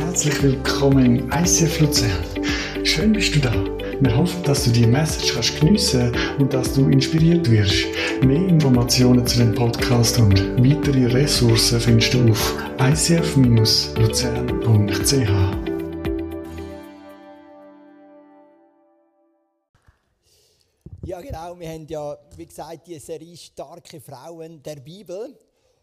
Herzlich willkommen im ICF Luzern. Schön bist du da. Wir hoffen, dass du die Message kannst geniessen und dass du inspiriert wirst. Mehr Informationen zu dem Podcast und weitere Ressourcen findest du auf icf-luzern.ch. Ja, genau. Wir haben ja, wie gesagt, die Serie Starke Frauen der Bibel.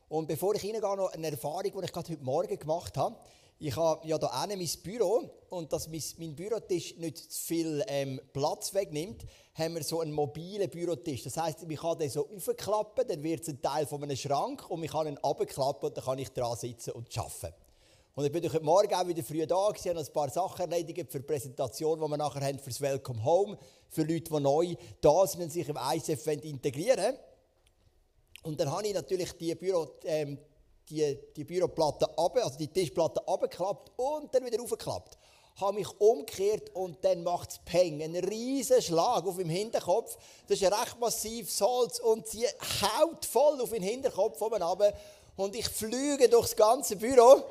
Und bevor ich reingehe, noch eine Erfahrung, die ich gerade heute Morgen gemacht habe. Ich habe ja hier mein Büro und dass mein Bürotisch nicht zu viel ähm, Platz wegnimmt, haben wir so einen mobilen Bürotisch. Das heisst, ich kann den so aufklappen, dann wird es ein Teil von einem Schrank und ich kann ihn abklappen und dann kann ich dran sitzen und arbeiten. Und ich bin heute Morgen auch wieder früh da, ich habe ein paar Sachen erledigt für die Präsentation, die wir nachher haben für das Welcome Home, für Leute, die neu da sind und sich im ICF integrieren wollen. Und dann habe ich natürlich die, Büro, ähm, die, die Büroplatte runter, also die Tischplatte abgeklappt und dann wieder aufgeklappt. Habe mich umgekehrt und dann macht es Peng. Ein riesen Schlag auf dem Hinterkopf. Das ist recht massiv Salz und sie haut voll auf den Hinterkopf oben. Und ich flüge durchs ganze Büro.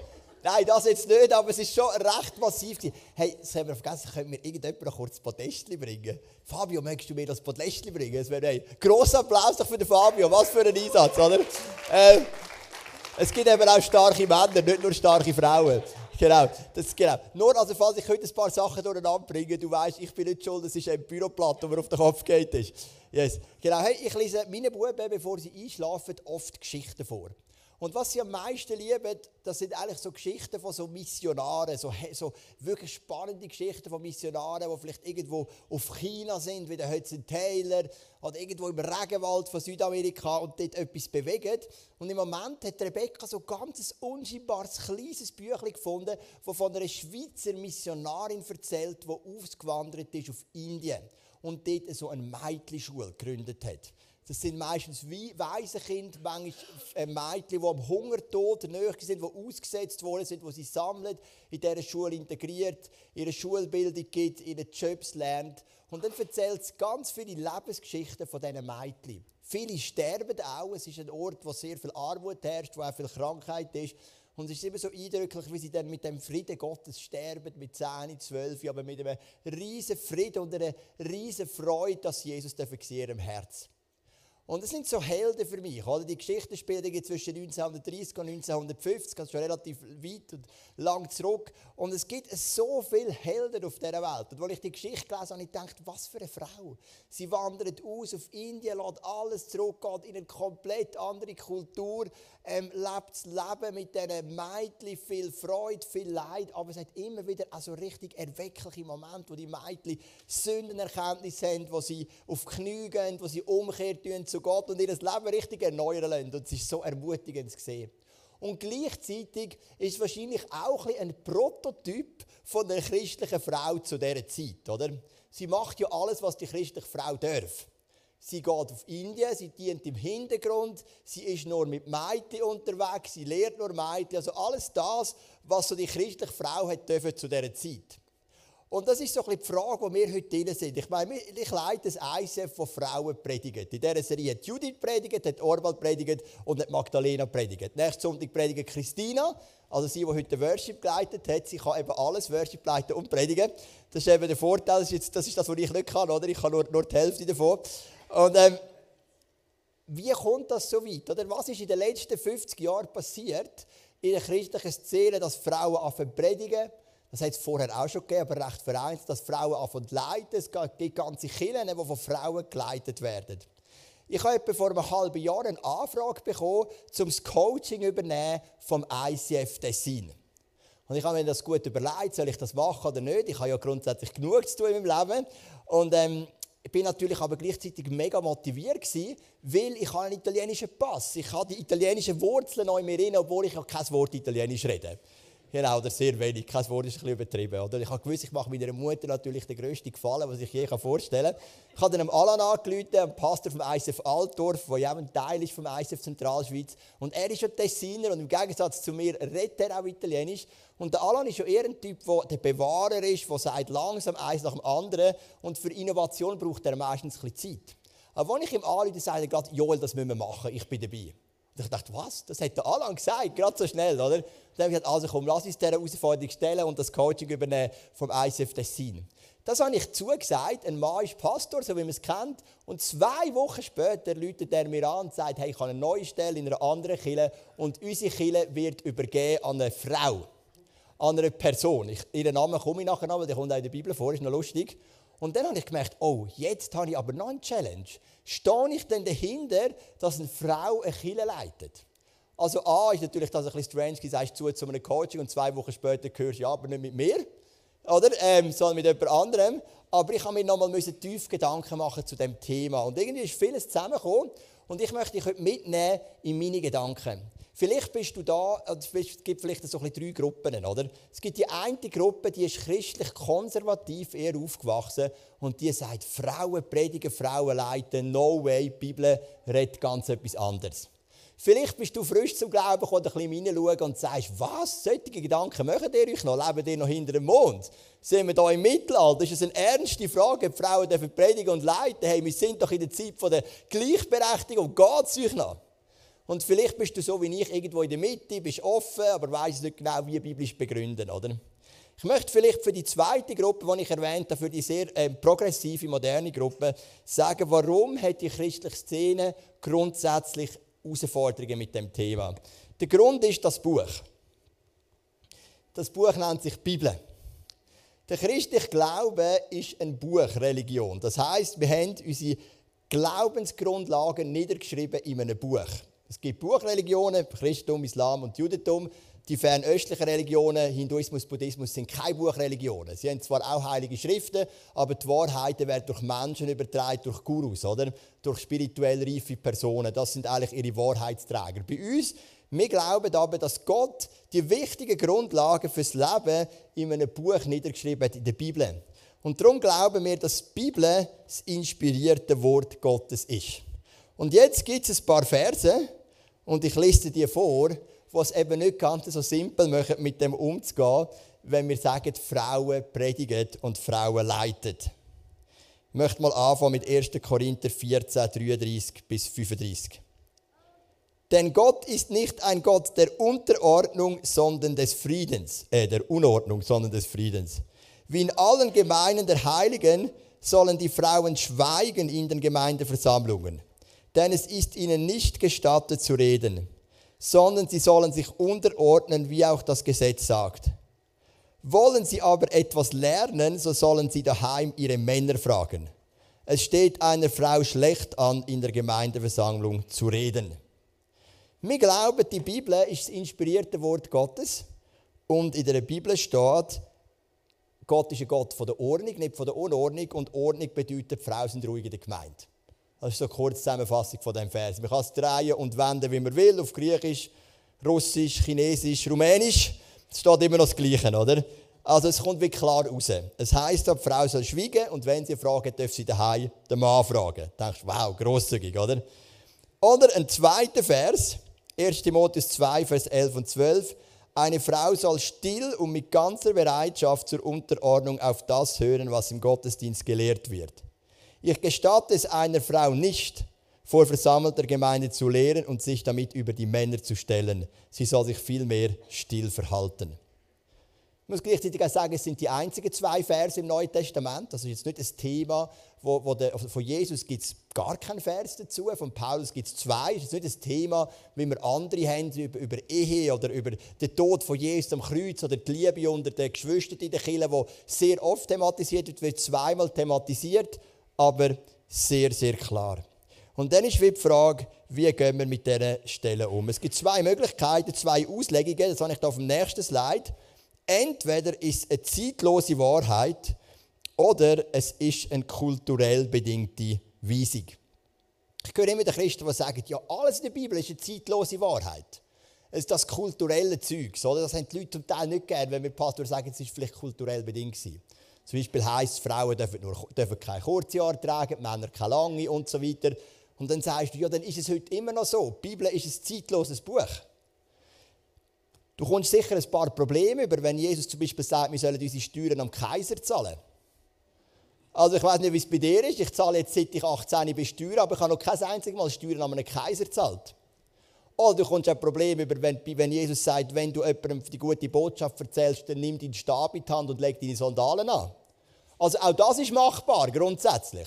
Nein, das jetzt nicht, aber es ist schon recht massiv. Hey, das haben wir vergessen, können wir irgendjemand noch kurz das Podestli bringen? Fabio, möchtest du mir das Podestli bringen? Es wäre ein grosser Applaus für den Fabio. Was für ein Einsatz, oder? Äh, es gibt eben auch starke Männer, nicht nur starke Frauen. Genau, das, genau. Nur, also falls ich heute ein paar Sachen durcheinander bringe, du weißt, ich bin nicht schuld, es ist ein Büroplatte, der mir auf den Kopf geht. Yes. Genau, hey, ich lese meinen Buben, bevor sie einschlafen, oft Geschichten vor. Und was sie am meisten lieben, das sind eigentlich so Geschichten von so Missionaren, so, so wirklich spannende Geschichten von Missionaren, die vielleicht irgendwo auf China sind, wie der Hudson Taylor, oder irgendwo im Regenwald von Südamerika und dort etwas bewegen. Und im Moment hat Rebecca so ein ganz unscheinbares kleines Büchlein gefunden, das von einer Schweizer Missionarin erzählt, die ausgewandert ist auf Indien und dort so eine Mädchenschule gegründet hat. Das sind meistens Waisenkinder, manchmal äh, Mädchen, die am Hungertod näher sind, die ausgesetzt worden sind, die sie sammeln, in dieser Schule integriert, ihre Schulbildung gibt, ihre Jobs lernt. Und dann erzählt es ganz viele Lebensgeschichten von diesen Mädchen. Viele sterben auch. Es ist ein Ort, wo sehr viel Armut herrscht, wo auch viel Krankheit ist. Und es ist immer so eindrücklich, wie sie dann mit dem Frieden Gottes sterben, mit 10, 12, aber mit einem riesen Frieden und einer riesen Freude, dass Jesus in ihrem Herz. Und das sind so Helden für mich. Oder? Die Geschichte spielt zwischen 1930 und 1950, also schon relativ weit und lang zurück. Und es gibt so viele Helden auf dieser Welt. Und als ich die Geschichte gelesen habe, ich gedacht, was für eine Frau. Sie wandert aus auf Indien, lässt alles zurück, geht in eine komplett andere Kultur, ähm, lebt das Leben mit diesen Mädchen, viel Freude, viel Leid. Aber es hat immer wieder also richtig erweckliche Momente, wo die Mädchen Sündenerkenntnis haben, wo sie auf die Knie gehen, wo sie umkehren zu Gott und ihr Leben richtig erneuern lassen. Und es ist so ermutigend zu sehen. Und gleichzeitig ist wahrscheinlich auch ein, ein Prototyp von der christlichen Frau zu dieser Zeit, oder? Sie macht ja alles, was die christliche Frau darf. Sie geht auf Indien, sie dient im Hintergrund, sie ist nur mit Mädchen unterwegs, sie lehrt nur Mädchen. Also alles das, was so die christliche Frau hat dürfen zu dieser Zeit. Und das ist so ein die Frage, wo wir heute drin sind. Ich meine, ich leite ein ICF, von Frauen predigen. In dieser Serie hat Judith predigt, hat Orwald predigt und hat Magdalena predigt. Nächsten Sonntag predigt Christina, also sie, die heute Worship geleitet hat. Sie kann eben alles Worship leiten und predigen. Das ist eben der Vorteil, das ist, jetzt, das, ist das, was ich nicht kann, oder? Ich kann nur, nur die Hälfte davon. Und ähm, wie kommt das so weit? Oder was ist in den letzten 50 Jahren passiert in der christlichen Szene, dass Frauen anfangen predigen? Das hat es vorher auch schon gegeben, aber recht vereinzelt, dass Frauen anfangen leiten. Es gibt ganze Kirchen, die von Frauen geleitet werden. Ich habe etwa vor einem halben Jahr eine Anfrage bekommen, um das Coaching übernehmen vom ICF Tessin. Und ich habe mir das gut überlegt, soll ich das machen oder nicht. Ich habe ja grundsätzlich genug zu tun in meinem Leben. Und ähm, ich bin natürlich aber gleichzeitig mega motiviert gewesen, weil ich einen italienischen Pass. Ich habe die italienischen Wurzeln noch in mir drin, obwohl ich noch kein Wort Italienisch rede. Genau, oder sehr wenig. Kein Wort ist ein bisschen übertrieben. Oder? Ich habe gewusst, ich mache meiner Mutter natürlich den grössten Gefallen, was ich je vorstellen kann. Ich habe dann Alan angerufen, dem Pastor vom ISF Altdorf, der ja auch ein Teil ist vom ISF Zentralschweiz. Und er ist ein Tessiner und im Gegensatz zu mir redet er auch Italienisch. Und der Alan ist ja eher ein Typ, der der Bewahrer ist, der sagt langsam eins nach dem anderen. Und für Innovation braucht er meistens ein bisschen Zeit. Aber wenn ich ihm anrufe, sagt er gerade, Joel, das müssen wir machen, ich bin dabei. Und ich dachte, was? Das hat der Alan gesagt, gerade so schnell, oder? Dann habe ich gesagt, also komm, lass uns diese Herausforderung stellen und das Coaching übernehmen vom ICF Tessin. Das habe ich zugesagt. Ein Mann ist Pastor, so wie man es kennt. Und zwei Wochen später läutet er mir an und sagt, hey, ich habe eine neue Stelle in einer anderen Kille und unsere Kille wird übergeben an eine Frau, an eine Person. Ich, ihren Namen komme ich nachher noch, weil der kommt auch in der Bibel vor, ist noch lustig. Und dann habe ich gemerkt, oh, jetzt habe ich aber noch eine Challenge. Stehe ich denn dahinter, dass eine Frau eine Kille leitet? Also A ist natürlich das ein bisschen strange, du sagst zu zu einem Coaching und zwei Wochen später hörst du, ja, aber nicht mit mir oder? Ähm, sondern mit jemand anderem. Aber ich habe mir nochmal tief Gedanken machen zu dem Thema. Und irgendwie ist vieles zusammengekommen. Und ich möchte dich heute mitnehmen in meine Gedanken. Vielleicht bist du da, es gibt vielleicht so drei Gruppen, oder? Es gibt die eine Gruppe, die ist christlich konservativ eher aufgewachsen und die sagt, Frauen predigen, Frauen leiten, no way, die Bibel redet ganz etwas anderes. Vielleicht bist du frisch zum Glauben gekommen, ein bisschen hineinschauen und sagst, was, solche Gedanken machen ihr euch noch? Leben ihr noch hinter dem Mond? Sind wir da im Mittelalter? Ist eine ernste Frage, ob Frauen dürfen predigen und leiten. Hey, wir sind doch in der Zeit der Gleichberechtigung. Geht es euch noch? Und vielleicht bist du so wie ich irgendwo in der Mitte, bist offen, aber weißt nicht genau, wie biblisch begründen, oder? Ich möchte vielleicht für die zweite Gruppe, die ich erwähnt habe, für die sehr äh, progressive, moderne Gruppe, sagen, warum hat die christliche Szene grundsätzlich Herausforderungen mit dem Thema. Der Grund ist das Buch. Das Buch nennt sich Bibel. Der christliche Glaube ist eine Buchreligion. Das heißt, wir haben unsere Glaubensgrundlagen niedergeschrieben in einem Buch. Es gibt Buchreligionen, Christentum, Islam und Judentum. Die fernöstlichen Religionen, Hinduismus, Buddhismus, sind keine Buchreligionen. Sie haben zwar auch heilige Schriften, aber die Wahrheiten werden durch Menschen übertragen, durch Gurus, oder? Durch spirituell reife Personen. Das sind eigentlich ihre Wahrheitsträger. Bei uns, wir glauben aber, dass Gott die wichtigen Grundlagen fürs Leben in einem Buch niedergeschrieben hat, in der Bibel. Und darum glauben wir, dass die Bibel das inspirierte Wort Gottes ist. Und jetzt gibt es ein paar Verse, und ich lese dir vor, was eben nicht ganz so simpel machen, mit dem umzugehen, wenn wir sagen, Frauen predigen und Frauen leiten. Ich möchte mal anfangen mit 1. Korinther 14, 33 bis 35. Denn Gott ist nicht ein Gott der Unterordnung, sondern des Friedens, äh, der Unordnung, sondern des Friedens. Wie in allen Gemeinden der Heiligen sollen die Frauen schweigen in den Gemeindeversammlungen, denn es ist ihnen nicht gestattet zu reden sondern sie sollen sich unterordnen, wie auch das Gesetz sagt. Wollen sie aber etwas lernen, so sollen sie daheim ihre Männer fragen. Es steht einer Frau schlecht an, in der Gemeindeversammlung zu reden. Wir glauben, die Bibel ist das inspirierte Wort Gottes und in der Bibel steht, Gott ist ein Gott von der Ordnung, nicht von der Unordnung und Ordnung bedeutet, Frauen sind ruhig in der Gemeinde. Das ist so eine kurze Zusammenfassung von diesem Vers. Man kann es drehen und wenden, wie man will, auf Griechisch, Russisch, Chinesisch, Rumänisch. Es steht immer noch das Gleiche, oder? Also es kommt wie klar raus. Es heisst, die Frau soll schweigen und wenn sie fragen, darf sie daheim den Mann fragen. Da denkst du, wow, grosszügig, oder? Oder ein zweiter Vers, 1 Timotheus 2, Vers 11 und 12. Eine Frau soll still und mit ganzer Bereitschaft zur Unterordnung auf das hören, was im Gottesdienst gelehrt wird. Ich gestatte es einer Frau nicht, vor versammelter Gemeinde zu lehren und sich damit über die Männer zu stellen. Sie soll sich vielmehr still verhalten. Ich muss gleichzeitig auch sagen, es sind die einzigen zwei Verse im Neuen Testament. Das ist jetzt nicht ein Thema, wo, wo der, von Jesus gibt es gar keinen Vers dazu, von Paulus gibt es zwei. Es ist nicht ein Thema, wie wir andere haben, über, über Ehe oder über den Tod von Jesus am Kreuz oder die Liebe unter den Geschwistern in der Kirche, wo sehr oft thematisiert wird, wird zweimal thematisiert aber sehr, sehr klar. Und dann ist die Frage, wie gehen wir mit diesen Stellen um? Es gibt zwei Möglichkeiten, zwei Auslegungen, das habe ich hier auf dem nächsten Slide. Entweder ist es eine zeitlose Wahrheit oder es ist eine kulturell bedingte Weisung. Ich höre immer den Christen, die sagen, ja, alles in der Bibel ist eine zeitlose Wahrheit. Es ist das kulturelle Zeug. Oder? Das haben die Leute zum Teil nicht gern, wenn wir Pastor sagen, es ist vielleicht kulturell bedingt gewesen. Zum Beispiel heisst Frauen dürfen, nur, dürfen keine kurze Haare tragen, Männer keine lange und so weiter. Und dann sagst du, ja, dann ist es heute immer noch so. Die Bibel ist ein zeitloses Buch. Du kommst sicher ein paar Probleme über, wenn Jesus zum Beispiel sagt, wir sollen unsere Steuern am Kaiser zahlen. Also ich weiß nicht, wie es bei dir ist. Ich zahle jetzt seit ich 18 bin Steuern, aber ich habe noch kein einziges Mal Steuern an einem Kaiser gezahlt. Oder du kommst ein Problem über, wenn, Jesus sagt, wenn du jemandem die gute Botschaft erzählst, dann nimm deinen Stab in die Hand und leg deine Sandalen an. Also auch das ist machbar, grundsätzlich.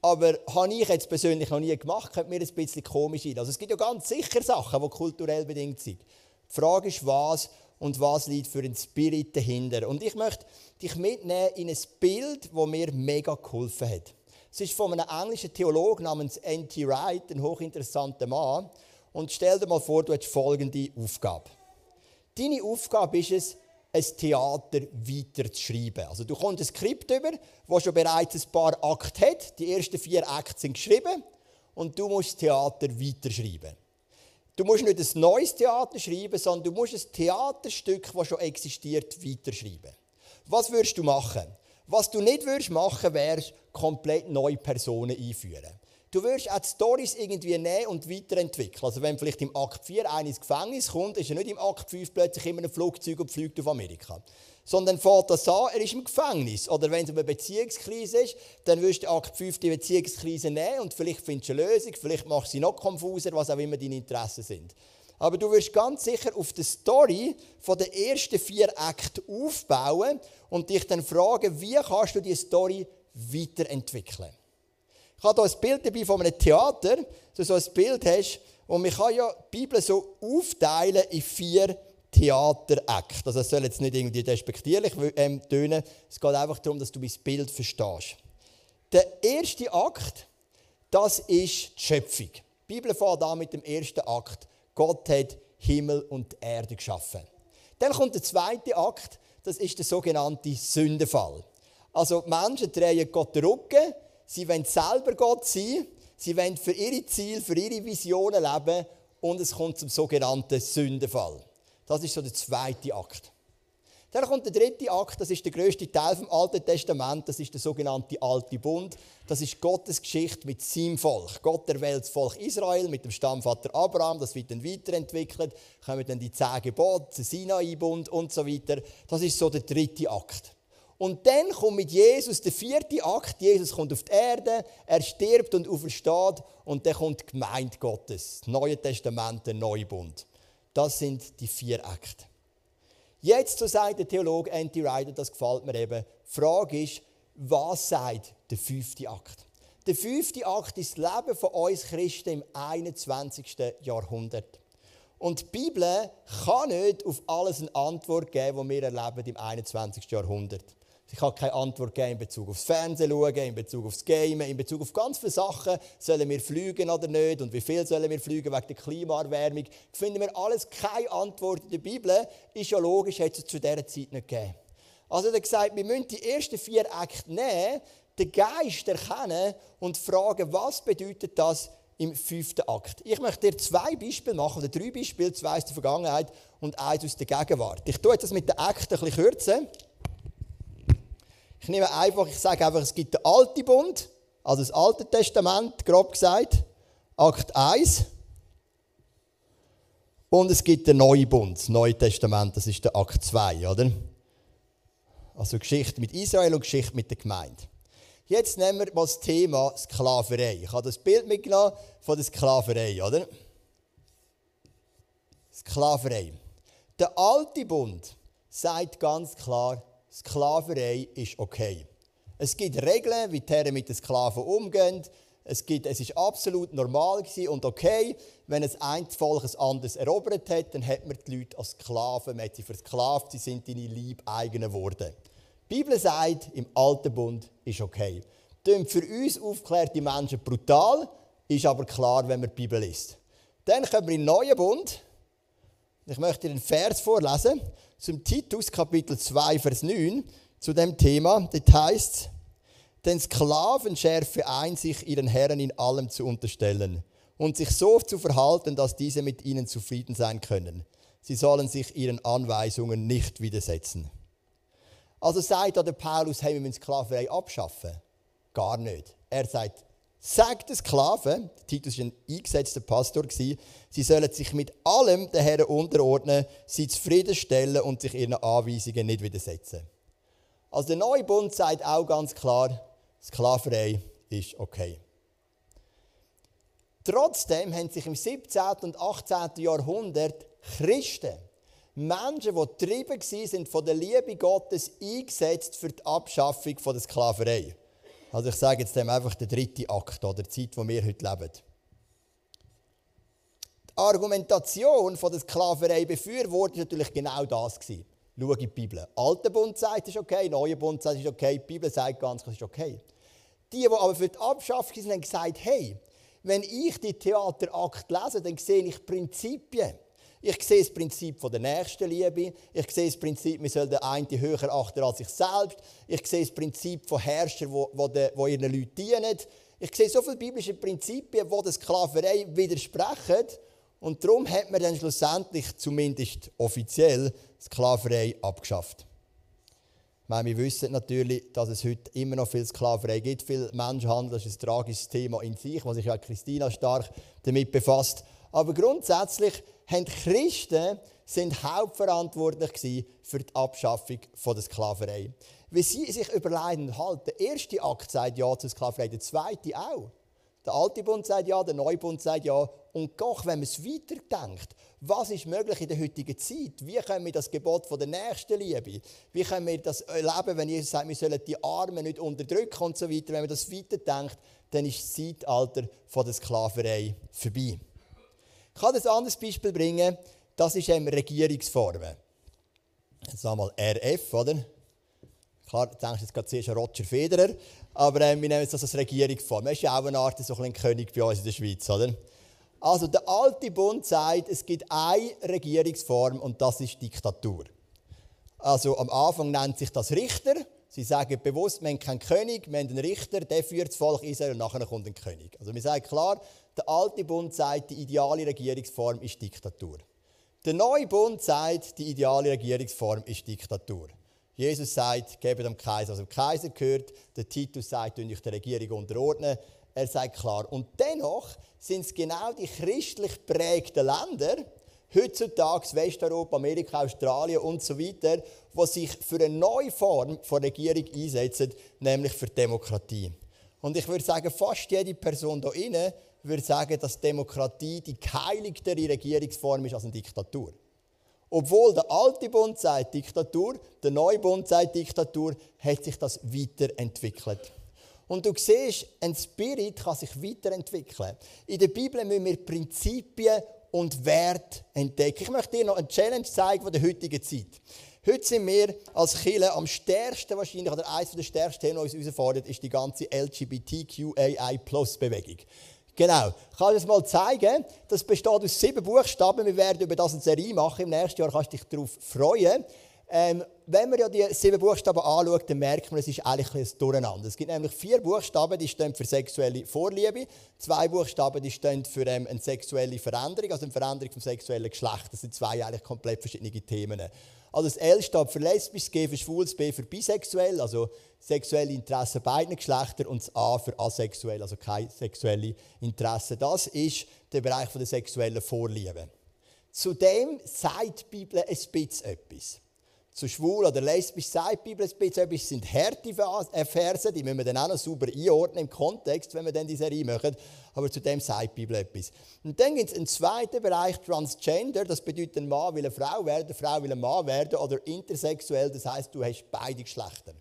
Aber habe ich jetzt persönlich noch nie gemacht, könnte mir ein bisschen komisch sein. Also es gibt ja ganz sicher Sachen, die kulturell bedingt sind. Die Frage ist, was und was liegt für ein Spirit dahinter. Und ich möchte dich mitnehmen in ein Bild, das mir mega geholfen hat. Es ist von einem englischen Theologen namens N.T. Wright, ein hochinteressanter Mann. Und stell dir mal vor, du hast folgende Aufgabe. Deine Aufgabe ist es, ein Theater weiterzuschreiben. Also du kommst ein Skript über, das schon bereits ein paar Akte hat. Die ersten vier Akte sind geschrieben und du musst das Theater weiterschreiben. Du musst nicht ein neues Theater schreiben, sondern du musst ein Theaterstück, das schon existiert, weiterschreiben. Was würdest du machen? Was du nicht würdest machen, wäre komplett neue Personen einführen. Du wirst auch die Storys irgendwie nehmen und weiterentwickeln. Also wenn vielleicht im Akt 4 einer ins Gefängnis kommt, ist er nicht im Akt 5 plötzlich immer ein Flugzeug und fliegt auf Amerika. Sondern fährt das an, er ist im Gefängnis. Oder wenn es eine Beziehungskrise ist, dann wirst du Akt 5 die Beziehungskrise nehmen und vielleicht findest du eine Lösung, vielleicht machst du sie noch konfuser, was auch immer deine Interessen sind. Aber du wirst ganz sicher auf die Story von den ersten vier Akten aufbauen und dich dann fragen, wie kannst du diese Story weiterentwickeln. Ich habe hier ein Bild dabei von einem Theater, dass du so ein Bild hast. Und man kann ja die Bibel so aufteilen in vier Theaterakte. Also es soll jetzt nicht irgendwie despektierlich ähm, tönen. Es geht einfach darum, dass du mein Bild verstehst. Der erste Akt, das ist die Schöpfung. Die Bibel fängt an mit dem ersten Akt. Gott hat Himmel und Erde geschaffen. Dann kommt der zweite Akt, das ist der sogenannte Sündenfall. Also Menschen drehen Gott den Rücken Sie wollen selber Gott sein. Sie wollen für ihre Ziele, für ihre Visionen leben. Und es kommt zum sogenannten Sündenfall. Das ist so der zweite Akt. Dann kommt der dritte Akt, das ist der größte Teil vom Alten Testament, das ist der sogenannte Alte Bund. Das ist Gottes Geschichte mit seinem Volk. Gott erwählt das Volk Israel mit dem Stammvater Abraham, das wird dann weiterentwickelt, kommen dann die zehn Gebote, der Sinai-Bund und so weiter. Das ist so der dritte Akt. Und dann kommt mit Jesus der vierte Akt. Jesus kommt auf die Erde, er stirbt und aufersteht. Und dann kommt die Gemeinde Gottes, das Neue Testament, der Neubund. Das sind die vier Akte. Jetzt, so sagt der Theologe Andy Ryder, das gefällt mir eben, die Frage ist, was sagt der fünfte Akt? Der fünfte Akt ist das Leben von uns Christen im 21. Jahrhundert. Und die Bibel kann nicht auf alles eine Antwort geben, was wir erleben im 21. Jahrhundert. Ich kann keine Antwort geben in Bezug aufs Fernsehen in Bezug aufs Gamen, in Bezug auf ganz viele Sachen. Sollen wir fliegen oder nicht? Und wie viel sollen wir fliegen wegen der Klimaerwärmung? Finden wir alles keine Antwort in der Bibel. Ist ja logisch, hätte es zu dieser Zeit nicht gegeben. Also er hat gesagt, wir müssen die ersten vier Akte nehmen, den Geist erkennen und fragen, was bedeutet das im fünften Akt. Ich möchte dir zwei Beispiele machen, oder drei Beispiele, zwei aus der Vergangenheit und eins aus der Gegenwart. Ich tue das mit den Akten ein bisschen kürzen. Ich nehme einfach, ich sage einfach, es gibt den Alten Bund, also das Alte Testament, grob gesagt, Akt 1. Und es gibt den Neuen Bund, das Neue Testament, das ist der Akt 2, oder? Also Geschichte mit Israel und Geschichte mit der Gemeinde. Jetzt nehmen wir mal das Thema Sklaverei. Ich habe das Bild mitgenommen von der Sklaverei, oder? Sklaverei. Der alte Bund sagt ganz klar, Sklaverei ist okay. Es gibt Regeln, wie die Herren mit den Sklaven umgehen. Es, gibt, es ist absolut normal und okay, wenn es ein Volk ein anderes erobert hat, dann hat man die Leute als Sklaven, man hat sie versklavt, sie sind deine Liebeigenen geworden. Die Bibel sagt, im Alten Bund ist okay. Klingt für uns aufklärte Menschen brutal, ist aber klar, wenn man die Bibel liest. Dann kommen wir in den Neuen Bund. Ich möchte den Vers vorlesen zum Titus Kapitel 2, Vers 9 zu dem Thema. Das heißt, den Sklaven schärfe ein, sich ihren Herren in allem zu unterstellen und sich so zu verhalten, dass diese mit ihnen zufrieden sein können. Sie sollen sich ihren Anweisungen nicht widersetzen. Also sagt der Paulus, hey, wir müssen Sklaverei abschaffen. Gar nicht. Er sagt, sagt den Sklaven, Titus war ein eingesetzter Pastor, sie sollen sich mit allem den Herren unterordnen, sie zufriedenstellen und sich ihren Anweisungen nicht widersetzen. Also der neue Bund sagt auch ganz klar, Sklaverei ist okay. Trotzdem haben sich im 17. und 18. Jahrhundert Christen, Menschen, die getrieben waren von der Liebe Gottes, eingesetzt für die Abschaffung der Sklaverei. Also ich sage jetzt dem einfach der dritte Akt oder die Zeit, wo wir heute leben. Die Argumentation von der Sklaverei befürwortet natürlich genau das gewesen. Schau in die Bibel. Alte Bund sagt, es ist okay, neue Bund sagt, es ist okay, die Bibel sagt ganz klar, es ist okay. Die, die aber für die Abschaffung sind, haben gesagt, hey, wenn ich die Theaterakt lese, dann sehe ich Prinzipien. Ich sehe das Prinzip von der Nächstenliebe. Ich sehe das Prinzip, wir sollen den einen höher achten als sich selbst. Ich sehe das Prinzip von Herrschern, die, ihren Leuten dienen. Ich sehe so viele biblische Prinzipien, die der Sklaverei widersprechen. Und darum hat man dann schlussendlich, zumindest offiziell, Sklaverei abgeschafft. Meine, wir wissen natürlich, dass es heute immer noch viel Sklaverei gibt, viel Menschenhandel. Das ist ein tragisches Thema in sich, wo sich ja Christina stark damit befasst. Aber grundsätzlich haben Christen sind hauptverantwortlich für die Abschaffung der Sklaverei. Wie sie sich überlegen halt, der erste Akt sagt ja zur Sklaverei, der zweite auch. Der alte Bund sagt ja, der neue Bund sagt ja. Und doch, wenn man es weiterdenkt, was ist möglich in der heutigen Zeit? Wie können wir das Gebot von der Nächstenliebe, wie können wir das leben, wenn Jesus sagt, wir sollen die Armen nicht unterdrücken und so weiter. Wenn man das weiterdenkt, dann ist das Zeitalter von der Sklaverei vorbei. Ich kann ein anderes Beispiel bringen. Das ist eben Regierungsformen. Jetzt einmal RF, oder? Klar, du denkst jetzt gerade zuerst an Roger Federer, aber äh, wir nehmen das als Regierungsform. Er ist ja auch eine Art so ein König bei uns in der Schweiz, oder? Also der alte Bund sagt, es gibt eine Regierungsform und das ist Diktatur. Also am Anfang nennt sich das Richter. Sie sagen bewusst, wir haben keinen König, wir haben einen Richter, der führt das Volk Israel und nachher kommt ein König. Also wir sagen klar, der alte Bund sagt, die ideale Regierungsform ist Diktatur. Der neue Bund sagt, die ideale Regierungsform ist Diktatur. Jesus sagt, gebt dem Kaiser, was dem Kaiser gehört. Der Titus sagt, euch der Regierung unterordnen. Er sagt klar. Und dennoch sind es genau die christlich prägten Länder, heutzutage Westeuropa, Amerika, Australien und so weiter, die sich für eine neue Form von Regierung einsetzen, nämlich für Demokratie. Und ich würde sagen, fast jede Person hier inne würde sagen, dass Demokratie die geheiligtere Regierungsform ist als eine Diktatur. Obwohl der alte Bund sagt Diktatur, der neue Bund sagt Diktatur, hat sich das weiterentwickelt. Und du siehst, ein Spirit kann sich weiterentwickeln. In der Bibel müssen wir Prinzipien und Werte entdecken. Ich möchte dir noch eine Challenge zeigen von der heutigen Zeit. Heute sind wir als Kirche am stärksten wahrscheinlich, oder eines der stärksten die uns herausfordert, ist die ganze LGBTQAI-Plus-Bewegung. Genau. Ich kann das mal zeigen. Das besteht aus sieben Buchstaben. Wir werden über das eine Serie machen. Im nächsten Jahr kannst du dich darauf freuen. Ähm, wenn man ja die sieben Buchstaben anschaut, dann merkt man, es ist eigentlich ein Durcheinander. Es gibt nämlich vier Buchstaben, die stehen für sexuelle Vorliebe. Zwei Buchstaben, die stehen für ähm, eine sexuelle Veränderung, also eine Veränderung vom sexuellen Geschlecht. Das sind zwei eigentlich komplett verschiedene Themen. Also das L steht für lesbisch, das G für schwul, das B für bisexuell, also sexuelle Interessen beider Geschlechter und das A für asexuell, also keine sexuelle Interessen. Das ist der Bereich der sexuellen Vorliebe. Zudem sagt die Bibel ein bisschen etwas zu schwul oder lesbisch sagt die Bibel ein bisschen etwas, sind harte äh, Verse, die müssen wir dann auch noch sauber einordnen im Kontext, wenn wir dann diese Serie machen. Aber zu dem sagt die Bibel etwas. Und dann gibt es einen zweiten Bereich, Transgender, das bedeutet, ein Mann will eine Frau werden, eine Frau will ein Mann werden, oder intersexuell, das heißt, du hast beide Geschlechter.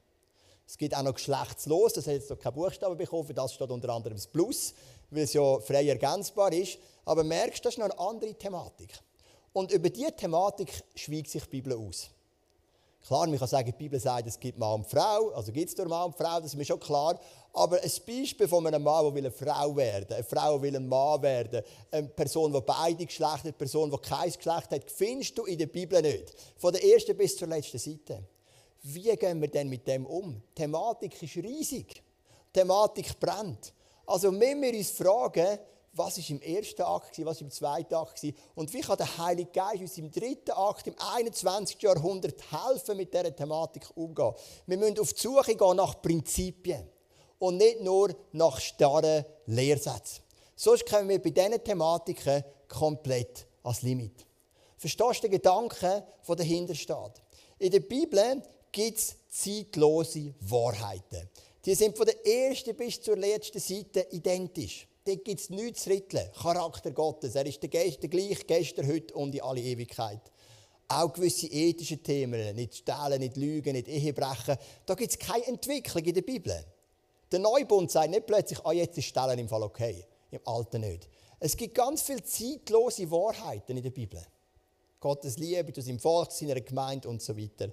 Es gibt auch noch geschlechtslos, das hat jetzt noch keinen Buchstaben bekommen, das steht unter anderem das Plus, weil es ja frei ergänzbar ist. Aber merkst, das ist noch eine andere Thematik. Und über diese Thematik schweigt sich die Bibel aus. Klar, man kann sagen, die Bibel sagt, es gibt Mann und Frau, also gibt es nur Mann und Frau, das ist mir schon klar. Aber ein Beispiel von einem Mann, der eine Frau werden will, eine Frau will ein Mann werden, eine Person, die beide Geschlechter eine Person, die kein Geschlecht hat, findest du in der Bibel nicht. Von der ersten bis zur letzten Seite. Wie gehen wir denn mit dem um? Die Thematik ist riesig. Die Thematik brennt. Also müssen wir uns fragen, was ist im ersten Akt, was im zweiten Akt und wie kann der Heilige Geist uns im dritten Akt, im 21. Jahrhundert helfen, mit dieser Thematik umzugehen. Wir müssen auf die Suche gehen nach Prinzipien und nicht nur nach starren Lehrsätzen. Sonst kommen wir bei diesen Thematiken komplett ans Limit. Verstehst du den Gedanken, der dahinter steht? In der Bibel gibt es zeitlose Wahrheiten. Die sind von der ersten bis zur letzten Seite identisch. Dort gibt es nichts zu ritteln. Charakter Gottes. Er ist der, der gleiche gestern, heute und in alle Ewigkeit. Auch gewisse ethische Themen, nicht stehlen, nicht lügen, nicht Ehebrechen. Da gibt es keine Entwicklung in der Bibel. Der Neubund sagt nicht plötzlich, ah, jetzt ist Stellen im Fall okay. Im Alten nicht. Es gibt ganz viele zeitlose Wahrheiten in der Bibel. Gottes Liebe zu seinem Volk, seiner Gemeinde und so weiter.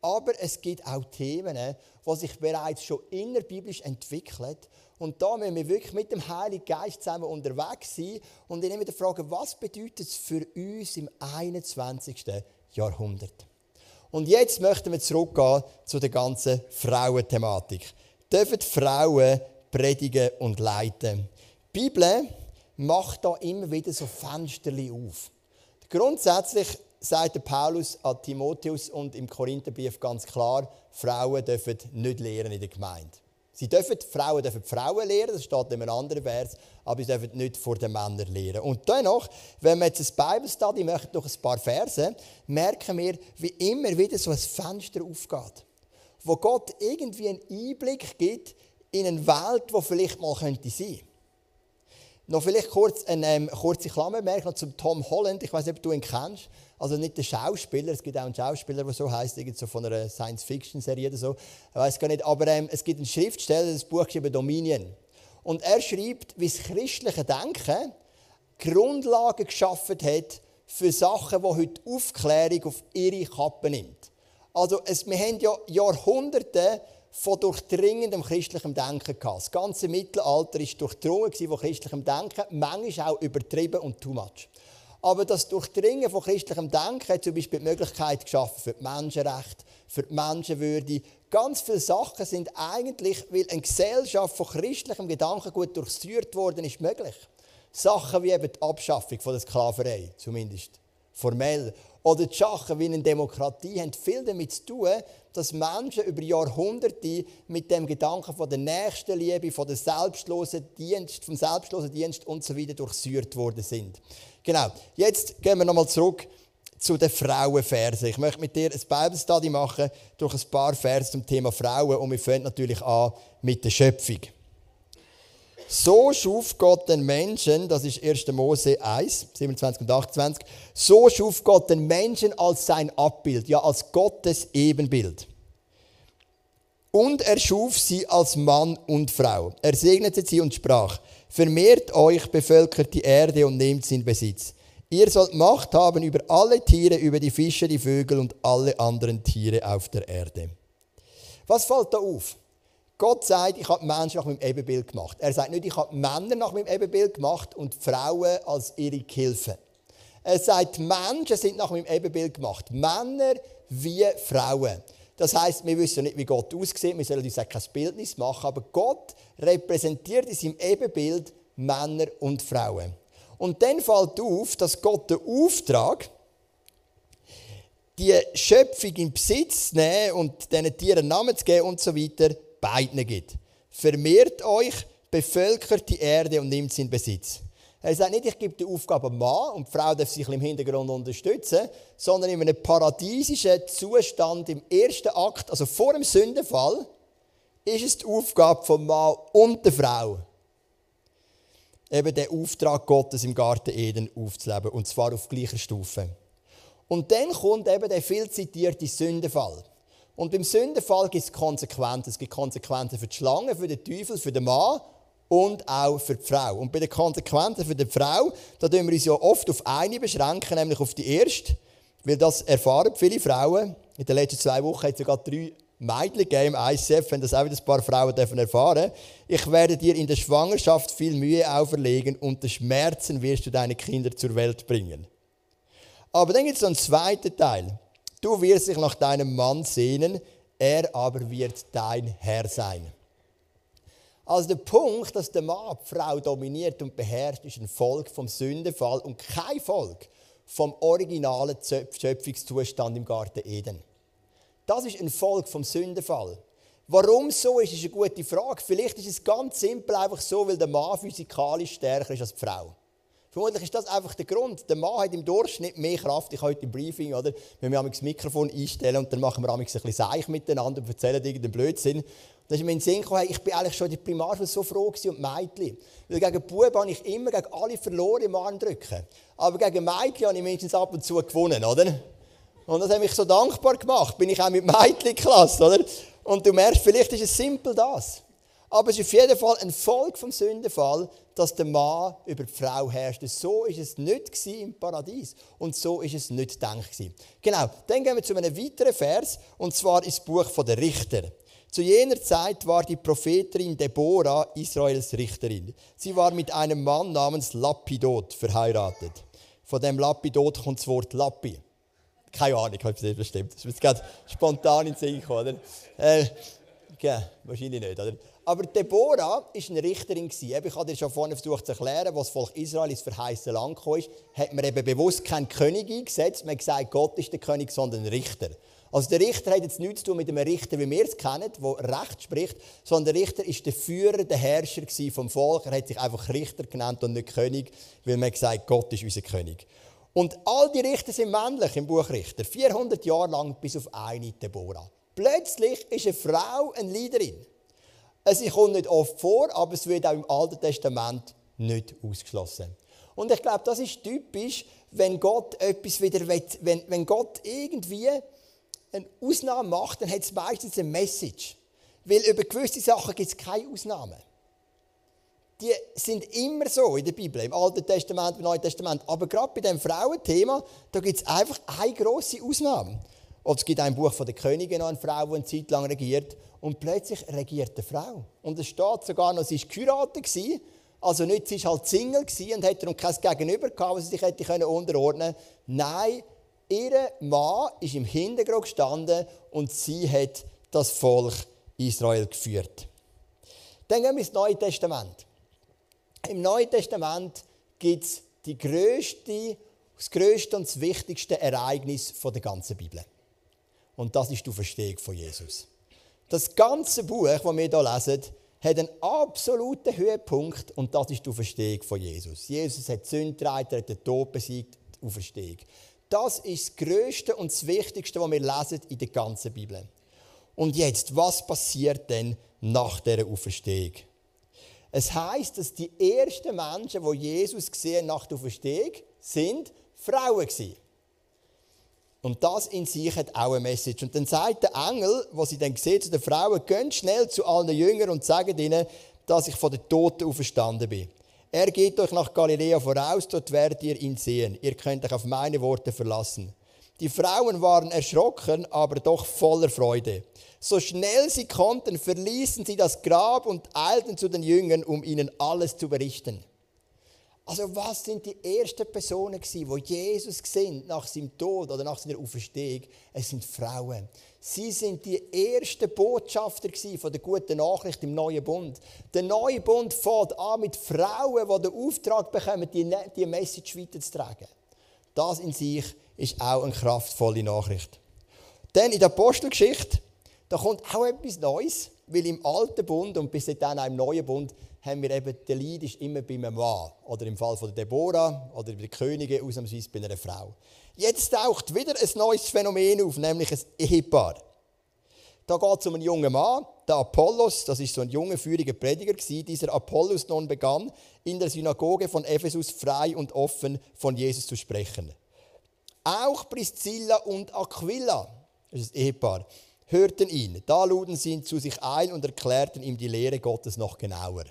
Aber es gibt auch Themen, die sich bereits schon innerbiblisch entwickeln. Und da müssen wir wirklich mit dem Heiligen Geist zusammen unterwegs sein und ihn immer fragen, was bedeutet es für uns im 21. Jahrhundert? Und jetzt möchten wir zurückgehen zu der ganzen Frauenthematik. Dürfen Frauen predigen und leiten? Die Bibel macht da immer wieder so Fenster auf. Grundsätzlich sagt Paulus an Timotheus und im Korintherbrief ganz klar, Frauen dürfen nicht lehren in der Gemeinde. Sie dürfen, Frauen dürfen Frauen lehren, das steht in einem anderen Vers, aber sie dürfen nicht vor den Männern lehren. Und dennoch, wenn wir jetzt ein Bible Study machen durch ein paar Verse, merken wir, wie immer wieder so ein Fenster aufgeht, wo Gott irgendwie einen Einblick gibt in eine Welt, die vielleicht mal sein könnte. Noch vielleicht kurz eine ähm, kurze Klammermerkung zum Tom Holland. Ich weiß nicht, ob du ihn kennst. Also nicht der Schauspieler, es gibt auch einen Schauspieler, der so heißt, so von einer Science-Fiction-Serie oder so. Ich weiß gar nicht, aber ähm, es gibt einen Schriftsteller, das Buch über Dominion. Und er schreibt, wie das christliche Denken Grundlagen geschaffen hat für Sachen, die heute Aufklärung auf ihre Kappe nimmt. Also es, wir haben ja Jahrhunderte von durchdringendem christlichem Denken gehabt. Das ganze Mittelalter war durchdrungen von christlichem Denken, manchmal auch übertrieben und too much. Aber das Durchdringen von christlichem Denken hat zum Beispiel die Möglichkeit geschaffen für die Menschenrechte, für die Menschenwürde. Ganz viele Sachen sind eigentlich, weil eine Gesellschaft von christlichem Gedanken gut durchführt worden ist, möglich. Sachen wie eben die Abschaffung von der Sklaverei, zumindest formell. Oder die Sachen wie eine Demokratie haben viel damit zu tun, dass Menschen über Jahrhunderte mit dem Gedanken von der Nächstenliebe, von der selbstlosen Dienst, vom selbstlosen Dienst und so weiter durchsäuert worden sind. Genau. Jetzt gehen wir nochmal zurück zu den Frauenversen. Ich möchte mit dir ein Bible Study machen durch ein paar Verse zum Thema Frauen und wir fangen natürlich an mit der Schöpfung. So schuf Gott den Menschen, das ist 1. Mose 1, 27 und 28. So schuf Gott den Menschen als sein Abbild, ja als Gottes Ebenbild. Und er schuf sie als Mann und Frau. Er segnete sie und sprach, vermehrt euch, bevölkert die Erde und nehmt sie in Besitz. Ihr sollt Macht haben über alle Tiere, über die Fische, die Vögel und alle anderen Tiere auf der Erde. Was fällt da auf? Gott sagt, ich habe Menschen nach meinem Ebenbild gemacht. Er sagt nicht, ich habe Männer nach meinem Ebenbild gemacht und Frauen als ihre Gehilfen. Er sagt, Menschen sind nach meinem Ebenbild gemacht. Männer wie Frauen. Das heißt, wir wissen nicht, wie Gott aussieht. Wir sollen uns auch kein Bildnis machen. Aber Gott repräsentiert in seinem Ebenbild Männer und Frauen. Und dann fällt auf, dass Gott den Auftrag, die Schöpfung in Besitz zu nehmen und diesen Tieren Namen zu geben und so weiter, beiden gibt. Vermehrt euch, bevölkert die Erde und nimmt sie in Besitz. Er sagt nicht, ich gebe die Aufgabe Mann und die Frau darf sich im Hintergrund unterstützen, sondern in einem paradiesischen Zustand im ersten Akt, also vor dem Sündenfall, ist es die Aufgabe vom Mann und der Frau, eben den Auftrag Gottes im Garten Eden aufzuleben, und zwar auf gleicher Stufe. Und dann kommt eben der viel zitierte Sündenfall. Und beim Sündenfall gibt es Konsequenzen. Es gibt Konsequenzen für die Schlange, für den Teufel, für den Mann und auch für die Frau. Und bei den Konsequenzen für die Frau, da tun wir uns ja oft auf eine beschränken, nämlich auf die erste, weil das erfahren viele Frauen. In den letzten zwei Wochen hat es sogar drei Mädchen gegeben im ICF, wenn das auch wieder ein paar Frauen dürfen erfahren Ich werde dir in der Schwangerschaft viel Mühe auferlegen, und unter Schmerzen wirst du deine Kinder zur Welt bringen. Aber dann gibt es noch einen zweiten Teil. Du wirst dich nach deinem Mann sehnen, er aber wird dein Herr sein. Also der Punkt, dass der Mann die Frau dominiert und beherrscht, ist ein Volk vom Sündenfall und kein Volk vom originalen Schöpfungszustand im Garten Eden. Das ist ein Volk vom Sündenfall. Warum so ist, ist eine gute Frage. Vielleicht ist es ganz simpel einfach so, weil der Mann physikalisch stärker ist als die Frau. Vermutlich ist das einfach der Grund. Der Mann hat im Durchschnitt mehr Kraft. Ich heute im Briefing, oder? Wenn wir das Mikrofon einstellen und dann machen wir ein bisschen Seich miteinander und erzählen irgendeinen Blödsinn. Dann ist mir in den Sinn gekommen, ich bin eigentlich schon in der Primarschule so froh und Mädchen. Weil gegen Buben habe ich immer gegen alle verloren im Arm drücken. Aber gegen Mädchen habe ich mindestens ab und zu gewonnen, oder? Und das hat mich so dankbar gemacht. Bin ich auch mit Mädchenklasse, oder? Und du merkst, vielleicht ist es simpel das. Aber es ist auf jeden Fall ein Volk vom Sündenfall, dass der Mann über die Frau herrschte. So ist es nicht im Paradies. Und so ist es nicht gedacht. Genau, dann gehen wir zu einem weiteren Vers, und zwar ins Buch der Richter. Zu jener Zeit war die Prophetin Deborah Israels Richterin. Sie war mit einem Mann namens Lapidot verheiratet. Von dem Lapidot kommt das Wort Lappi. Keine Ahnung, ob es das bestimmt. Das ist jetzt gerade spontan in den Sinn gekommen, oder? Äh, ja, wahrscheinlich nicht, oder? Aber Deborah war eine Richterin. Ich habe dir schon vorhin versucht zu erklären, was das Volk Israel ins verheißene Land kam, hat man eben bewusst keinen König eingesetzt. Man hat gesagt, Gott ist der König, sondern ein Richter. Also der Richter hat jetzt nichts zu tun mit einem Richter, wie wir es kennen, der Recht spricht, sondern der Richter ist der Führer, der Herrscher vom Volk. Er hat sich einfach Richter genannt und nicht König, weil man gesagt Gott ist unser König. Und all die Richter sind männlich im Buch Richter. 400 Jahre lang bis auf eine Deborah. Plötzlich ist eine Frau eine Leaderin. Es kommt nicht oft vor, aber es wird auch im Alten Testament nicht ausgeschlossen. Und ich glaube, das ist typisch, wenn Gott etwas wieder will, wenn, wenn Gott irgendwie eine Ausnahme macht, dann hat es meistens eine Message. Weil über gewisse Sachen gibt es keine Ausnahmen. Die sind immer so in der Bibel, im Alten Testament, im Neuen Testament. Aber gerade bei dem Frauenthema, da gibt es einfach eine große Ausnahme. Oder es gibt ein Buch von der Königin, eine Frau, die eine Zeit lang regiert. Und plötzlich regiert eine Frau. Und es steht sogar noch, sie war geheiratet. Also nicht, sie war halt Single und hatte darum kein Gegenüber gehabt, was sie sich hätte unterordnen können. Nein, ihr Mann ist im Hintergrund gestanden und sie hat das Volk Israel geführt. Dann gehen wir ins Neue Testament. Im Neuen Testament gibt es die größte, das größte und das wichtigste Ereignis der ganzen Bibel. Und das ist die Verstehung von Jesus. Das ganze Buch, das wir hier lesen, hat einen absoluten Höhepunkt und das ist die Auferstehung von Jesus. Jesus hat Sünde er hat den Tod besiegt, die Auferstehung. Das ist das Größte und das Wichtigste, was wir lesen in der ganzen Bibel. Und jetzt, was passiert denn nach der Auferstehung? Es heißt, dass die ersten Menschen, die Jesus gesehen nach der Auferstehung, sind Frauen waren. Und das in sich hat auch eine Message. Und dann sagt der Engel, was sie dann sieht zu den Frauen, geht schnell zu allen Jüngern und sagt ihnen, dass ich von den Toten auferstanden bin. Er geht euch nach Galiläa voraus, dort werdet ihr ihn sehen. Ihr könnt euch auf meine Worte verlassen. Die Frauen waren erschrocken, aber doch voller Freude. So schnell sie konnten, verließen sie das Grab und eilten zu den Jüngern, um ihnen alles zu berichten. Also was sind die ersten Personen gewesen, wo Jesus gesehen nach seinem Tod oder nach seiner Auferstehung? Es sind Frauen. Sie sind die ersten Botschafter von der guten Nachricht im neuen Bund. Der neue Bund fängt an mit Frauen, die den Auftrag bekommen, die, ne-, die Message weiterzutragen. Das in sich ist auch eine kraftvolle Nachricht. Dann in der Apostelgeschichte, da kommt auch etwas Neues, weil im alten Bund und bis dann auch im neuen Bund haben wir eben, der Leid ist immer bei einem Mann. Oder im Fall von Deborah oder bei der Königin ausnahmsweise bei einer Frau. Jetzt taucht wieder ein neues Phänomen auf, nämlich ein Ehepaar. Da geht es um einen jungen Mann, der Apollos, das ist so ein junger, führiger Prediger gewesen. Dieser Apollos nun begann, in der Synagoge von Ephesus frei und offen von Jesus zu sprechen. Auch Priscilla und Aquila, das ist ein Ehepaar, hörten ihn. Da luden sie ihn zu sich ein und erklärten ihm die Lehre Gottes noch genauer.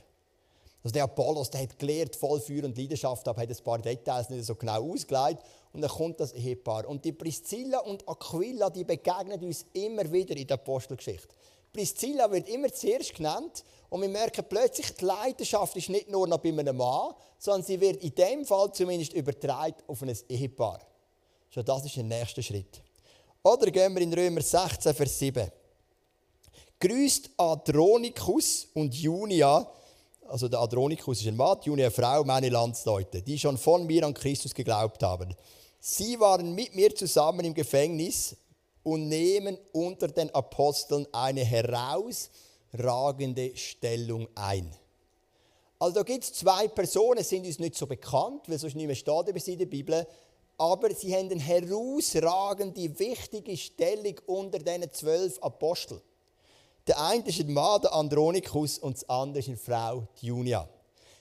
Also der Apollos, der hat gelehrt, voll Feuer und Leidenschaft, aber hat ein paar Details nicht so genau ausgelegt. Und dann kommt das Ehepaar. Und die Priscilla und Aquila, die begegnen uns immer wieder in der Apostelgeschichte. Priscilla wird immer zuerst genannt und wir merken plötzlich, die Leidenschaft ist nicht nur noch bei einem Mann, sondern sie wird in dem Fall zumindest übertragen auf ein Ehepaar. Schon das ist der nächste Schritt. Oder gehen wir in Römer 16, Vers 7. Grüßt Adronikus und Junia, also der Adronikus ist ein Mann, eine Frau, meine Landsleute, die schon von mir an Christus geglaubt haben. Sie waren mit mir zusammen im Gefängnis und nehmen unter den Aposteln eine herausragende Stellung ein. Also da gibt es zwei Personen, sind uns nicht so bekannt, weil sonst nicht mehr steht über sie in der Bibel, aber sie haben eine herausragende, wichtige Stellung unter diesen zwölf Aposteln. Der eine ist ein Mann, der Andronikus, und das andere ist eine Frau, die Junia.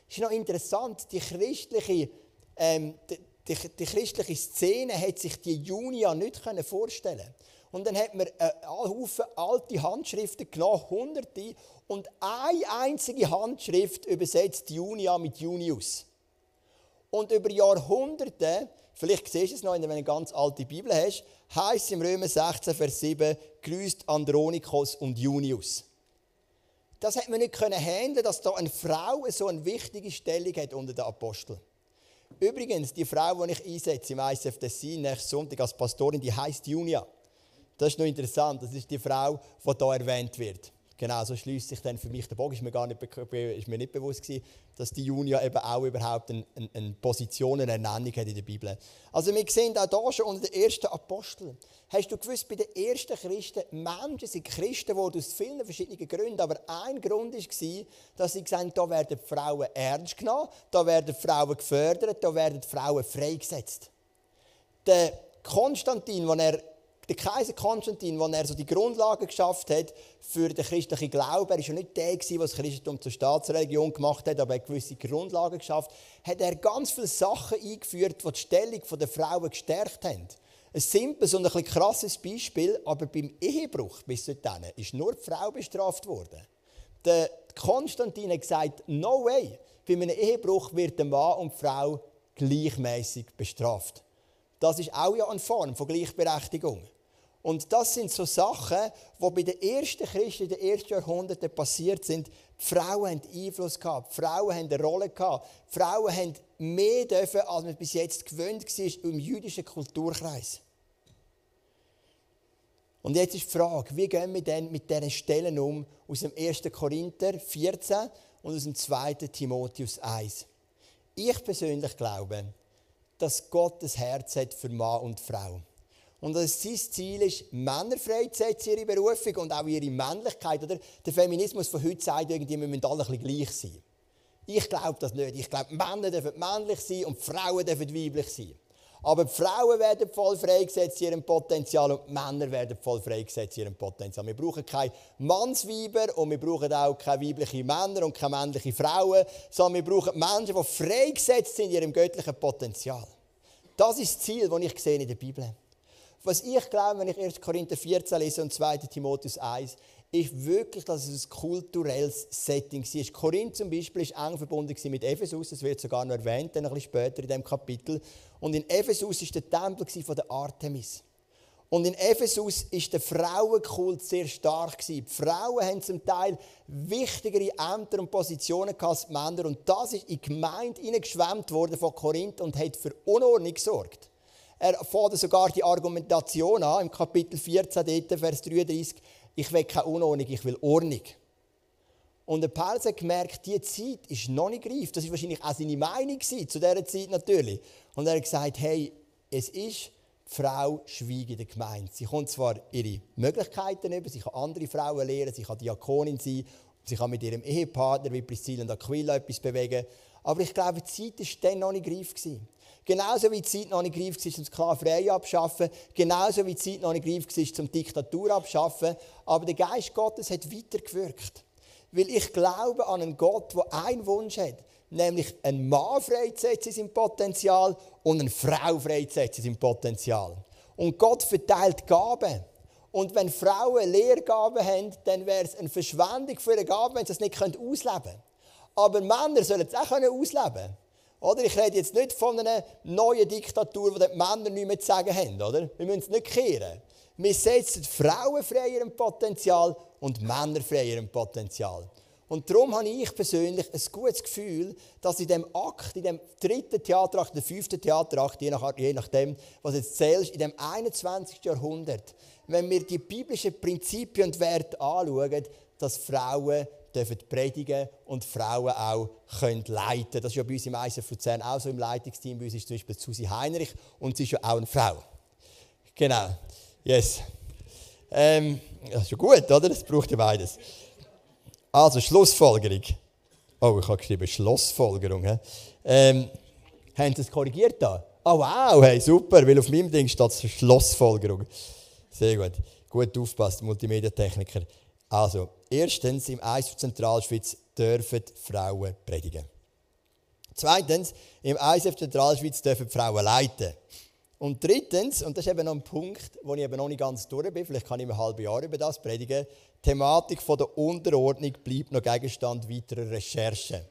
Es ist noch interessant, die christliche, ähm, die, die, die, christliche Szene hat sich die Junia nicht vorstellen Und dann hat man einen Haufen alte Handschriften genommen, hunderte, und eine einzige Handschrift übersetzt Junia mit Junius. Und über Jahrhunderte Vielleicht siehst du es noch, wenn du eine ganz alte Bibel hast. Heißt im Römer 16, Vers 7, grüßt Andronikos und Junius. Das hat man nicht können handeln, dass da eine Frau so eine wichtige Stellung hat unter den Aposteln. Übrigens, die Frau, die ich einsetze im ICF Tessin nächsten Sonntag als Pastorin, die heißt Junia. Das ist noch interessant. Das ist die Frau, die hier erwähnt wird. Genau, so schließt sich dann für mich der Bogen. Ist mir, gar nicht, ist mir nicht bewusst gewesen, dass die Junia eben auch überhaupt eine, eine Position, eine Ernennung hat in der Bibel. Also wir sehen auch hier schon unter den ersten Aposteln. Hast du gewusst, bei den ersten Christen, Menschen sind Christen wurden aus vielen verschiedenen Gründen, aber ein Grund war, dass sie gesagt haben, da werden Frauen ernst genommen, da werden Frauen gefördert, da werden Frauen freigesetzt. Der Konstantin, als er der Kaiser Konstantin, als er so die Grundlagen geschafft hat für den christlichen Glauben, er war ja nicht der, der das Christentum zur Staatsreligion gemacht hat, aber er hat gewisse Grundlagen geschafft, hat er ganz viele Sachen eingeführt, die die Stellung der Frauen gestärkt haben. Ein simples und ein bisschen krasses Beispiel, aber beim Ehebruch bis dahin ist nur die Frau bestraft worden. Der Konstantin hat gesagt, no way, bei einem Ehebruch wird der Mann und die Frau gleichmäßig bestraft. Das ist auch ja eine Form von Gleichberechtigung. Und das sind so Sachen, die bei den ersten Christen in den ersten Jahrhunderten passiert sind. Die Frauen haben Einfluss gehabt, Frauen haben eine Rolle gehabt, Frauen haben mehr dürfen, als man bis jetzt gewöhnt war im jüdischen Kulturkreis. Und jetzt ist die Frage, wie gehen wir denn mit diesen Stellen um aus dem 1. Korinther 14 und aus dem 2. Timotheus 1? Ich persönlich glaube, dass Gott das Herz hat für Mann und Frau. Und dass sein Ziel ist, Männer freizusetzen, ihre Berufung und auch ihre Männlichkeit. Oder? Der Feminismus von heute sagt irgendwie, wir müssen alle ein bisschen gleich sein. Ich glaube das nicht. Ich glaube, Männer dürfen männlich sein und Frauen dürfen weiblich sein. Aber die Frauen werden voll freigesetzt in ihrem Potenzial und die Männer werden voll freigesetzt in ihrem Potenzial. Wir brauchen keine Mannsweiber und wir brauchen auch keine weiblichen Männer und keine männlichen Frauen, sondern wir brauchen Menschen, die freigesetzt sind in ihrem göttlichen Potenzial. Das ist das Ziel, das ich sehe in der Bibel. Was ich glaube, wenn ich 1. Korinther 14 lese und 2. Timotheus 1, ist wirklich, dass es ein kulturelles Setting ist. Korinth zum Beispiel ist eng verbunden mit Ephesus, das wird sogar noch erwähnt, dann ein bisschen später in diesem Kapitel. Und in Ephesus ist der Tempel der Artemis. Und in Ephesus ist der Frauenkult sehr stark Die Frauen haben zum Teil wichtigere Ämter und Positionen als die Männer. Und das ist in die Gemeinde hineingeschwemmt worden von Korinth und hat für Unordnung gesorgt. Er fordert sogar die Argumentation an, im Kapitel 14, dort, Vers 33, ich will keine Unordnung, ich will Ordnung. Und der Paulus hat gemerkt, diese Zeit ist noch nicht reif. Das war wahrscheinlich auch seine Meinung zu dieser Zeit natürlich. Und er hat gesagt, hey, es ist Frau schweigt in der Gemeinde. Sie kommt zwar ihre Möglichkeiten über, sie kann andere Frauen lehren, sie kann Diakonin sein, sie kann mit ihrem Ehepartner wie Priscilla und Aquila etwas bewegen. Aber ich glaube, die Zeit war dann noch nicht reif. Genauso wie die Zeit noch nicht reif war, um Sklaverei abschaffen, genauso wie die Zeit noch nicht reif war, um Diktatur abschaffen. Aber der Geist Gottes hat weitergewirkt. Weil ich glaube an einen Gott, der einen Wunsch hat nämlich einen Mann freizusetzen in seinem Potenzial und eine Frau freizusetzen in seinem Potenzial. Und Gott verteilt Gaben. Und wenn Frauen Lehrgaben haben, dann wäre es eine Verschwendung für eine Gabe, wenn sie es nicht ausleben können. Aber Männer sollen es auch ausleben können. Oder? Ich rede jetzt nicht von einer neuen Diktatur, wo die Männer nichts mehr zu sagen haben. Oder? Wir müssen es nicht kehren. Wir setzen Frauen frei ihrem Potenzial und Männer frei ihrem Potenzial. Und darum habe ich persönlich ein gutes Gefühl, dass in dem Akt, in dem dritten Theaterakt, der fünften Theaterakt, je, nach, je nachdem, was jetzt zählst, in dem 21. Jahrhundert, wenn wir die biblischen Prinzipien und Werte anschauen, dass Frauen dürfen predigen und Frauen auch können leiten. Das ist ja bei uns im ISF Luzern auch so im Leitungsteam. Bei uns ist zum Beispiel Susi Heinrich und sie ist ja auch eine Frau. Genau. Yes. Ähm, das ist ja gut, oder? Das braucht ja beides. Also, Schlussfolgerung. Oh, ich habe geschrieben Schlossfolgerung. He? Ähm, haben Sie es korrigiert da? Oh wow, hey, super, weil auf meinem Ding steht Schlossfolgerung. Sehr gut. Gut aufpasst, Multimedia-Techniker. Also, erstens, im Eis für Zentralschweiz dürfen Frauen predigen. Zweitens, im ISF Zentralschweiz dürfen Frauen leiten. Und drittens, und das ist eben noch ein Punkt, wo ich eben noch nicht ganz durch bin, vielleicht kann ich im halben Jahr über das predigen, die Thematik von der Unterordnung bleibt noch Gegenstand weiterer Recherchen.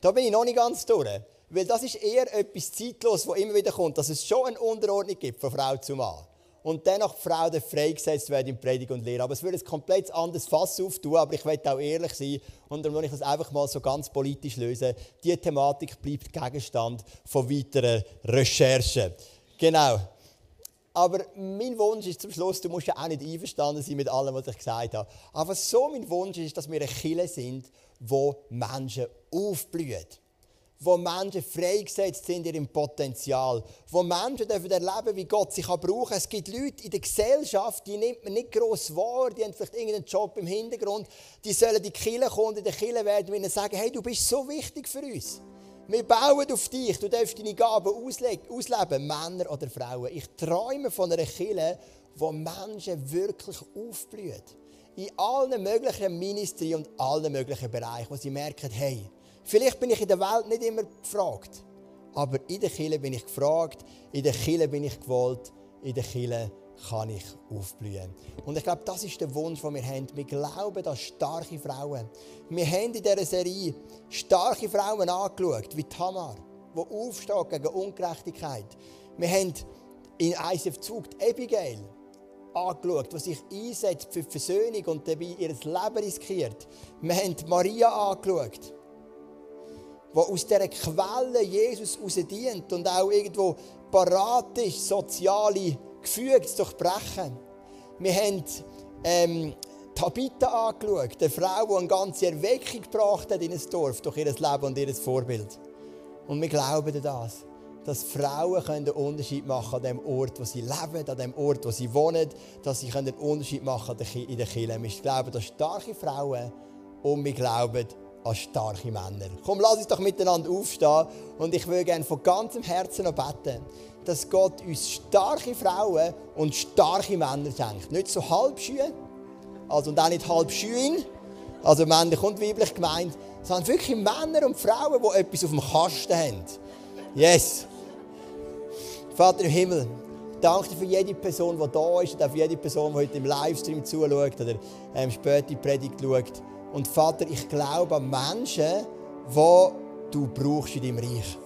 Da bin ich noch nicht ganz durch. Weil das ist eher etwas zeitlos, wo immer wieder kommt, dass es schon eine Unterordnung gibt von Frau zu Mann. Und dennoch die Frau freigesetzt werden in Predigt und Lehre. Aber es würde ein komplett anderes Fass auftun, aber ich möchte auch ehrlich sein und dann will ich das einfach mal so ganz politisch lösen. Die Thematik bleibt Gegenstand von weiteren Recherchen. Genau. Aber mein Wunsch ist zum Schluss, du musst ja auch nicht einverstanden sein mit allem, was ich gesagt habe. Aber so mein Wunsch ist, dass wir eine Kille sind, wo Menschen aufblühen wo Menschen freigesetzt sind in ihrem Potenzial, wo Menschen dürfen erleben, wie Gott sich brauchen kann. Es gibt Leute in der Gesellschaft, die nimmt man nicht gross wahr, die haben vielleicht irgendeinen Job im Hintergrund, die sollen die Kirche kommen in der Kirche werden und ihnen sagen, hey, du bist so wichtig für uns. Wir bauen auf dich, du darfst deine Gaben ausleben, Männer oder Frauen. Ich träume von einer Kirche, wo Menschen wirklich aufblühen. In allen möglichen Ministry und allen möglichen Bereichen, wo sie merken, hey, Vielleicht bin ich in der Welt nicht immer gefragt, aber in der Kirche bin ich gefragt, in der Kirche bin ich gewollt, in der Kirche kann ich aufblühen. Und ich glaube, das ist der Wunsch, den wir haben. Wir glauben an starke Frauen. Wir haben in dieser Serie starke Frauen angeschaut, wie Tamar, die aufsteht gegen Ungerechtigkeit. Wir haben in ICF Zug die Abigail angeschaut, die sich einsetzt für die Versöhnung und dabei ihr Leben riskiert. Wir haben Maria angeschaut wo aus dieser Quelle Jesus dient und auch irgendwo parat ist, soziale Gefüge zu durchbrechen. Wir haben ähm, Tabitha angeschaut, eine Frau, die eine ganze Erweckung gebracht hat in ein Dorf durch ihr Leben und ihr Vorbild. Und wir glauben an das, dass Frauen einen Unterschied machen an dem Ort, wo sie leben, an dem Ort, wo sie wohnen, dass sie einen Unterschied machen in der Kirche. Wir glauben an starke Frauen und wir glauben als starke Männer. Komm, lass uns doch miteinander aufstehen und ich würde gerne von ganzem Herzen noch beten, dass Gott uns starke Frauen und starke Männer schenkt. Nicht so halbschühe, also und auch nicht halbschüin, also männlich und weiblich gemeint, sondern wirklich Männer und Frauen, die etwas auf dem Kasten haben. Yes. Vater im Himmel, danke dir für jede Person, die da ist und auch für jede Person, die heute im Livestream zuschaut oder ähm, später die Predigt schaut. Und Vater, ich glaube an Menschen, die du brauchst in deinem Reich.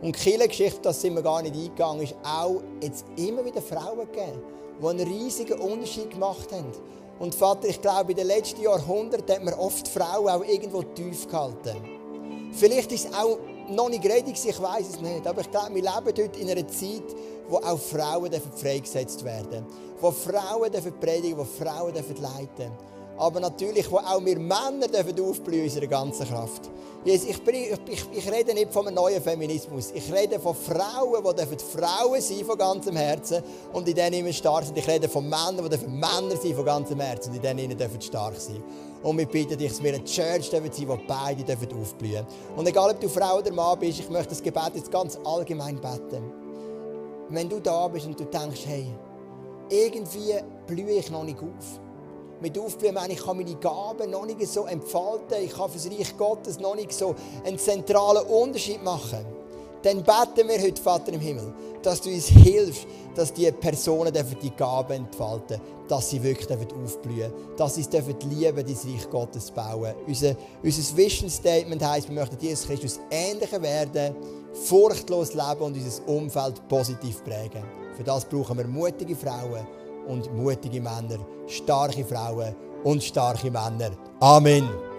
Und die Kirchengeschichte, das sind wir gar nicht eingegangen, ist auch jetzt immer wieder Frauen gegeben, die einen riesigen Unterschied gemacht haben. Und Vater, ich glaube, in den letzten Jahrhunderten hat man oft Frauen auch irgendwo tief gehalten. Vielleicht ist es auch noch nicht ready, ich weiß es nicht. Aber ich glaube, wir leben heute in einer Zeit, wo auch Frauen freigesetzt werden dürfen. Wo Frauen predigen dürfen, wo Frauen leiten dürfen aber natürlich, wo auch wir Männer dürfen aufblühen unserer ganzen Kraft. Jesus, ich, ich, ich, rede nicht von einem neuen Feminismus. Ich rede von Frauen, die dürfen Frauen sein von ganzem Herzen und in denen immer stark sind. Ich rede von Männern, die dürfen Männer sein von ganzem Herzen und in denen dürfen stark sein. Und wir bitten dich, dass wir eine Church sein dürfen, wo beide dürfen aufblühen Und egal, ob du Frau oder Mann bist, ich möchte das Gebet jetzt ganz allgemein beten. Wenn du da bist und du denkst, hey, irgendwie blühe ich noch nicht auf mit aufblühen. Ich kann meine Gaben noch nicht so entfalten. Ich kann für das Reich Gottes noch nicht so einen zentralen Unterschied machen. Dann beten wir heute, Vater im Himmel, dass du uns hilfst, dass die Personen die Gaben entfalten dass sie wirklich aufblühen dass sie es lieben dein Reich Gottes zu bauen. Unser, unser Vision Statement heisst, wir möchten Jesus Christus ähnlicher werden, furchtlos leben und unser Umfeld positiv prägen. Für das brauchen wir mutige Frauen, und mutige Männer, starke Frauen und starke Männer. Amen.